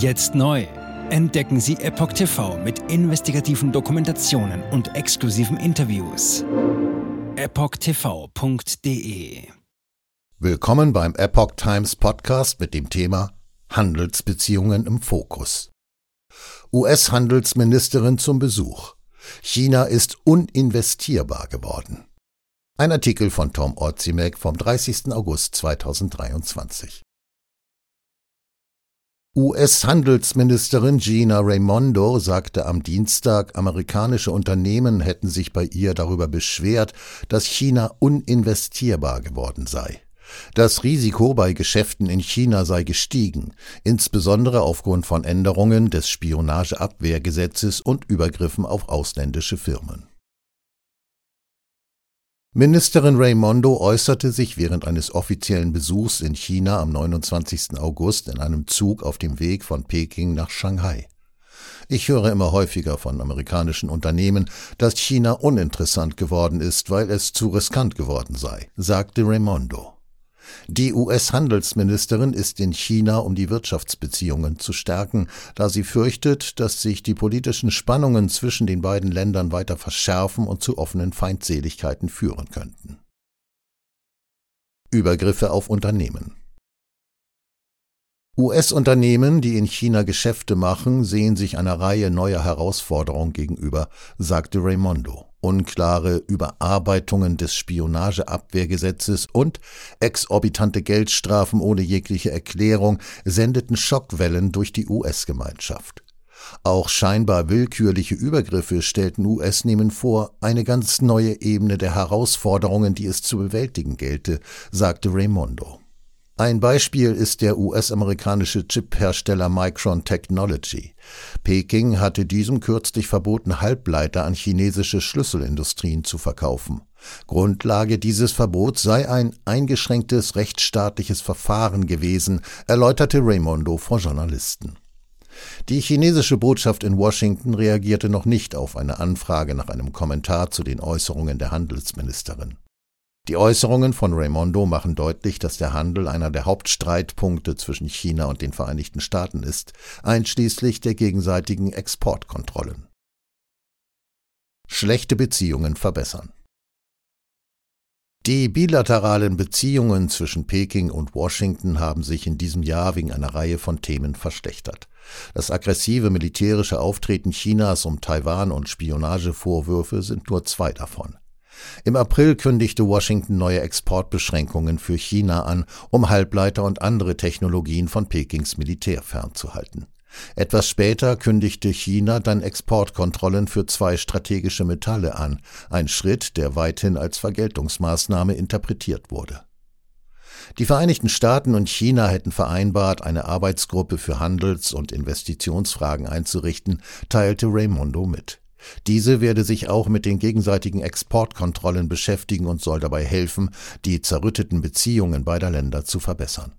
Jetzt neu. Entdecken Sie Epoch TV mit investigativen Dokumentationen und exklusiven Interviews. EpochTV.de Willkommen beim Epoch Times Podcast mit dem Thema Handelsbeziehungen im Fokus. US-Handelsministerin zum Besuch. China ist uninvestierbar geworden. Ein Artikel von Tom Orzimek vom 30. August 2023. US-Handelsministerin Gina Raimondo sagte am Dienstag, amerikanische Unternehmen hätten sich bei ihr darüber beschwert, dass China uninvestierbar geworden sei. Das Risiko bei Geschäften in China sei gestiegen, insbesondere aufgrund von Änderungen des Spionageabwehrgesetzes und Übergriffen auf ausländische Firmen. Ministerin Raimondo äußerte sich während eines offiziellen Besuchs in China am 29. August in einem Zug auf dem Weg von Peking nach Shanghai. Ich höre immer häufiger von amerikanischen Unternehmen, dass China uninteressant geworden ist, weil es zu riskant geworden sei, sagte Raimondo. Die US-Handelsministerin ist in China, um die Wirtschaftsbeziehungen zu stärken, da sie fürchtet, dass sich die politischen Spannungen zwischen den beiden Ländern weiter verschärfen und zu offenen Feindseligkeiten führen könnten. Übergriffe auf Unternehmen US-Unternehmen, die in China Geschäfte machen, sehen sich einer Reihe neuer Herausforderungen gegenüber, sagte Raimondo. Unklare Überarbeitungen des Spionageabwehrgesetzes und exorbitante Geldstrafen ohne jegliche Erklärung sendeten Schockwellen durch die US-Gemeinschaft. Auch scheinbar willkürliche Übergriffe stellten US-Nehmen vor, eine ganz neue Ebene der Herausforderungen, die es zu bewältigen gelte, sagte Raimondo. Ein Beispiel ist der US-amerikanische Chip-Hersteller Micron Technology. Peking hatte diesem kürzlich verboten, Halbleiter an chinesische Schlüsselindustrien zu verkaufen. Grundlage dieses Verbots sei ein eingeschränktes rechtsstaatliches Verfahren gewesen, erläuterte Raimondo vor Journalisten. Die chinesische Botschaft in Washington reagierte noch nicht auf eine Anfrage nach einem Kommentar zu den Äußerungen der Handelsministerin. Die Äußerungen von Raimondo machen deutlich, dass der Handel einer der Hauptstreitpunkte zwischen China und den Vereinigten Staaten ist, einschließlich der gegenseitigen Exportkontrollen. Schlechte Beziehungen verbessern. Die bilateralen Beziehungen zwischen Peking und Washington haben sich in diesem Jahr wegen einer Reihe von Themen verschlechtert. Das aggressive militärische Auftreten Chinas um Taiwan und Spionagevorwürfe sind nur zwei davon. Im April kündigte Washington neue Exportbeschränkungen für China an, um Halbleiter und andere Technologien von Pekings Militär fernzuhalten. Etwas später kündigte China dann Exportkontrollen für zwei strategische Metalle an, ein Schritt, der weithin als Vergeltungsmaßnahme interpretiert wurde. Die Vereinigten Staaten und China hätten vereinbart, eine Arbeitsgruppe für Handels- und Investitionsfragen einzurichten, teilte Raimondo mit. Diese werde sich auch mit den gegenseitigen Exportkontrollen beschäftigen und soll dabei helfen, die zerrütteten Beziehungen beider Länder zu verbessern.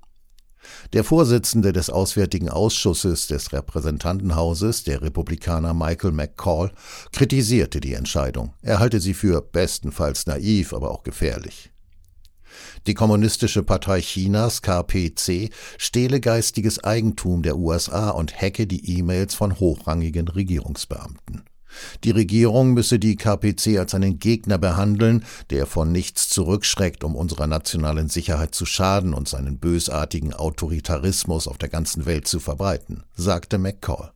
Der Vorsitzende des Auswärtigen Ausschusses des Repräsentantenhauses, der Republikaner Michael McCall, kritisierte die Entscheidung. Er halte sie für bestenfalls naiv, aber auch gefährlich. Die Kommunistische Partei Chinas KPC stehle geistiges Eigentum der USA und hacke die E-Mails von hochrangigen Regierungsbeamten. Die Regierung müsse die KPC als einen Gegner behandeln, der von nichts zurückschreckt, um unserer nationalen Sicherheit zu schaden und seinen bösartigen Autoritarismus auf der ganzen Welt zu verbreiten, sagte McCall.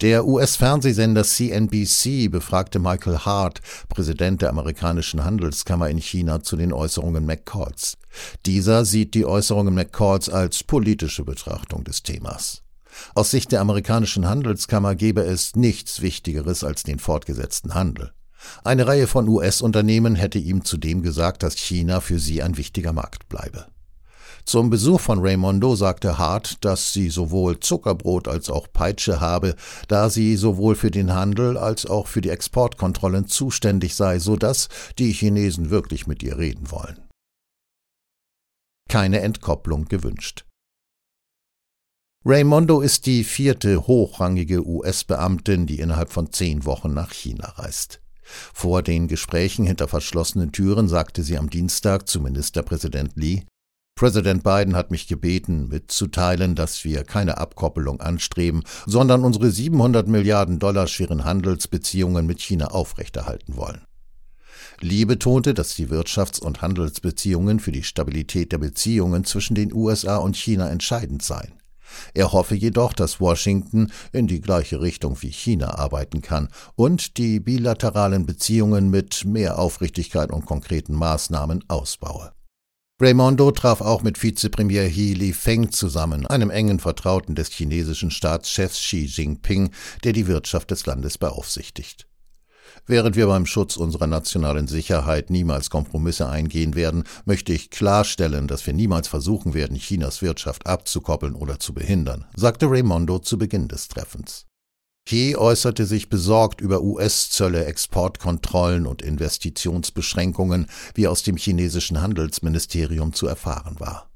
Der US-Fernsehsender CNBC befragte Michael Hart, Präsident der amerikanischen Handelskammer in China, zu den Äußerungen McCalls. Dieser sieht die Äußerungen McCalls als politische Betrachtung des Themas. Aus Sicht der amerikanischen Handelskammer gäbe es nichts Wichtigeres als den fortgesetzten Handel. Eine Reihe von US-Unternehmen hätte ihm zudem gesagt, dass China für sie ein wichtiger Markt bleibe. Zum Besuch von Raimondo sagte Hart, dass sie sowohl Zuckerbrot als auch Peitsche habe, da sie sowohl für den Handel als auch für die Exportkontrollen zuständig sei, so dass die Chinesen wirklich mit ihr reden wollen. Keine Entkopplung gewünscht. Raimondo ist die vierte hochrangige US-Beamtin, die innerhalb von zehn Wochen nach China reist. Vor den Gesprächen hinter verschlossenen Türen sagte sie am Dienstag zu Ministerpräsident Lee, Präsident Biden hat mich gebeten, mitzuteilen, dass wir keine Abkoppelung anstreben, sondern unsere 700 Milliarden Dollar schweren Handelsbeziehungen mit China aufrechterhalten wollen. Lee betonte, dass die Wirtschafts- und Handelsbeziehungen für die Stabilität der Beziehungen zwischen den USA und China entscheidend seien. Er hoffe jedoch, dass Washington in die gleiche Richtung wie China arbeiten kann und die bilateralen Beziehungen mit mehr Aufrichtigkeit und konkreten Maßnahmen ausbaue. Raimondo traf auch mit Vizepremier He Li Feng zusammen, einem engen Vertrauten des chinesischen Staatschefs Xi Jinping, der die Wirtschaft des Landes beaufsichtigt. Während wir beim Schutz unserer nationalen Sicherheit niemals Kompromisse eingehen werden, möchte ich klarstellen, dass wir niemals versuchen werden, Chinas Wirtschaft abzukoppeln oder zu behindern, sagte Raimondo zu Beginn des Treffens. He äußerte sich besorgt über US-Zölle, Exportkontrollen und Investitionsbeschränkungen, wie aus dem chinesischen Handelsministerium zu erfahren war.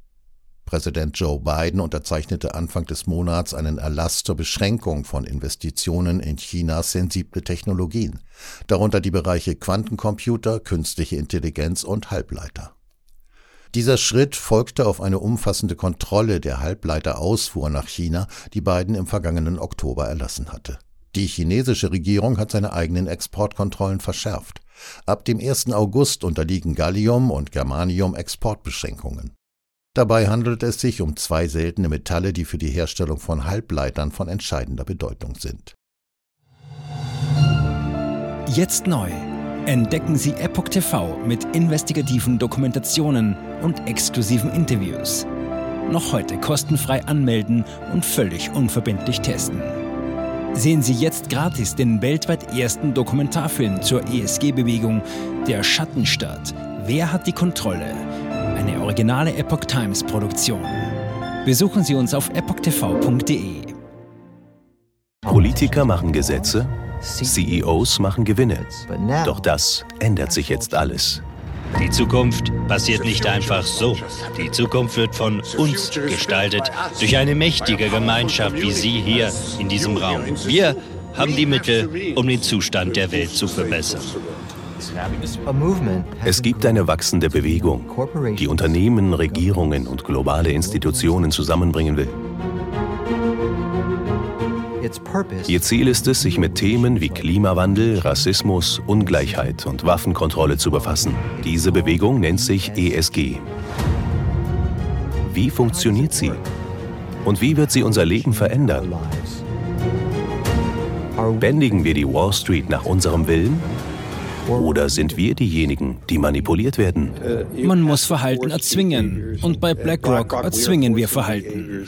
Präsident Joe Biden unterzeichnete Anfang des Monats einen Erlass zur Beschränkung von Investitionen in Chinas sensible Technologien, darunter die Bereiche Quantencomputer, künstliche Intelligenz und Halbleiter. Dieser Schritt folgte auf eine umfassende Kontrolle der Halbleiterausfuhr nach China, die Biden im vergangenen Oktober erlassen hatte. Die chinesische Regierung hat seine eigenen Exportkontrollen verschärft. Ab dem 1. August unterliegen Gallium und Germanium Exportbeschränkungen. Dabei handelt es sich um zwei seltene Metalle, die für die Herstellung von Halbleitern von entscheidender Bedeutung sind. Jetzt neu. Entdecken Sie Epoch TV mit investigativen Dokumentationen und exklusiven Interviews. Noch heute kostenfrei anmelden und völlig unverbindlich testen. Sehen Sie jetzt gratis den weltweit ersten Dokumentarfilm zur ESG-Bewegung Der Schattenstaat. Wer hat die Kontrolle? Eine originale Epoch Times Produktion. Besuchen Sie uns auf epochtv.de. Politiker machen Gesetze, CEOs machen Gewinne. Doch das ändert sich jetzt alles. Die Zukunft passiert nicht einfach so. Die Zukunft wird von uns gestaltet, durch eine mächtige Gemeinschaft wie Sie hier in diesem Raum. Wir haben die Mittel, um den Zustand der Welt zu verbessern. Es gibt eine wachsende Bewegung, die Unternehmen, Regierungen und globale Institutionen zusammenbringen will. Ihr Ziel ist es, sich mit Themen wie Klimawandel, Rassismus, Ungleichheit und Waffenkontrolle zu befassen. Diese Bewegung nennt sich ESG. Wie funktioniert sie? Und wie wird sie unser Leben verändern? Bändigen wir die Wall Street nach unserem Willen? Oder sind wir diejenigen, die manipuliert werden? Man muss Verhalten erzwingen. Und bei BlackRock erzwingen wir Verhalten.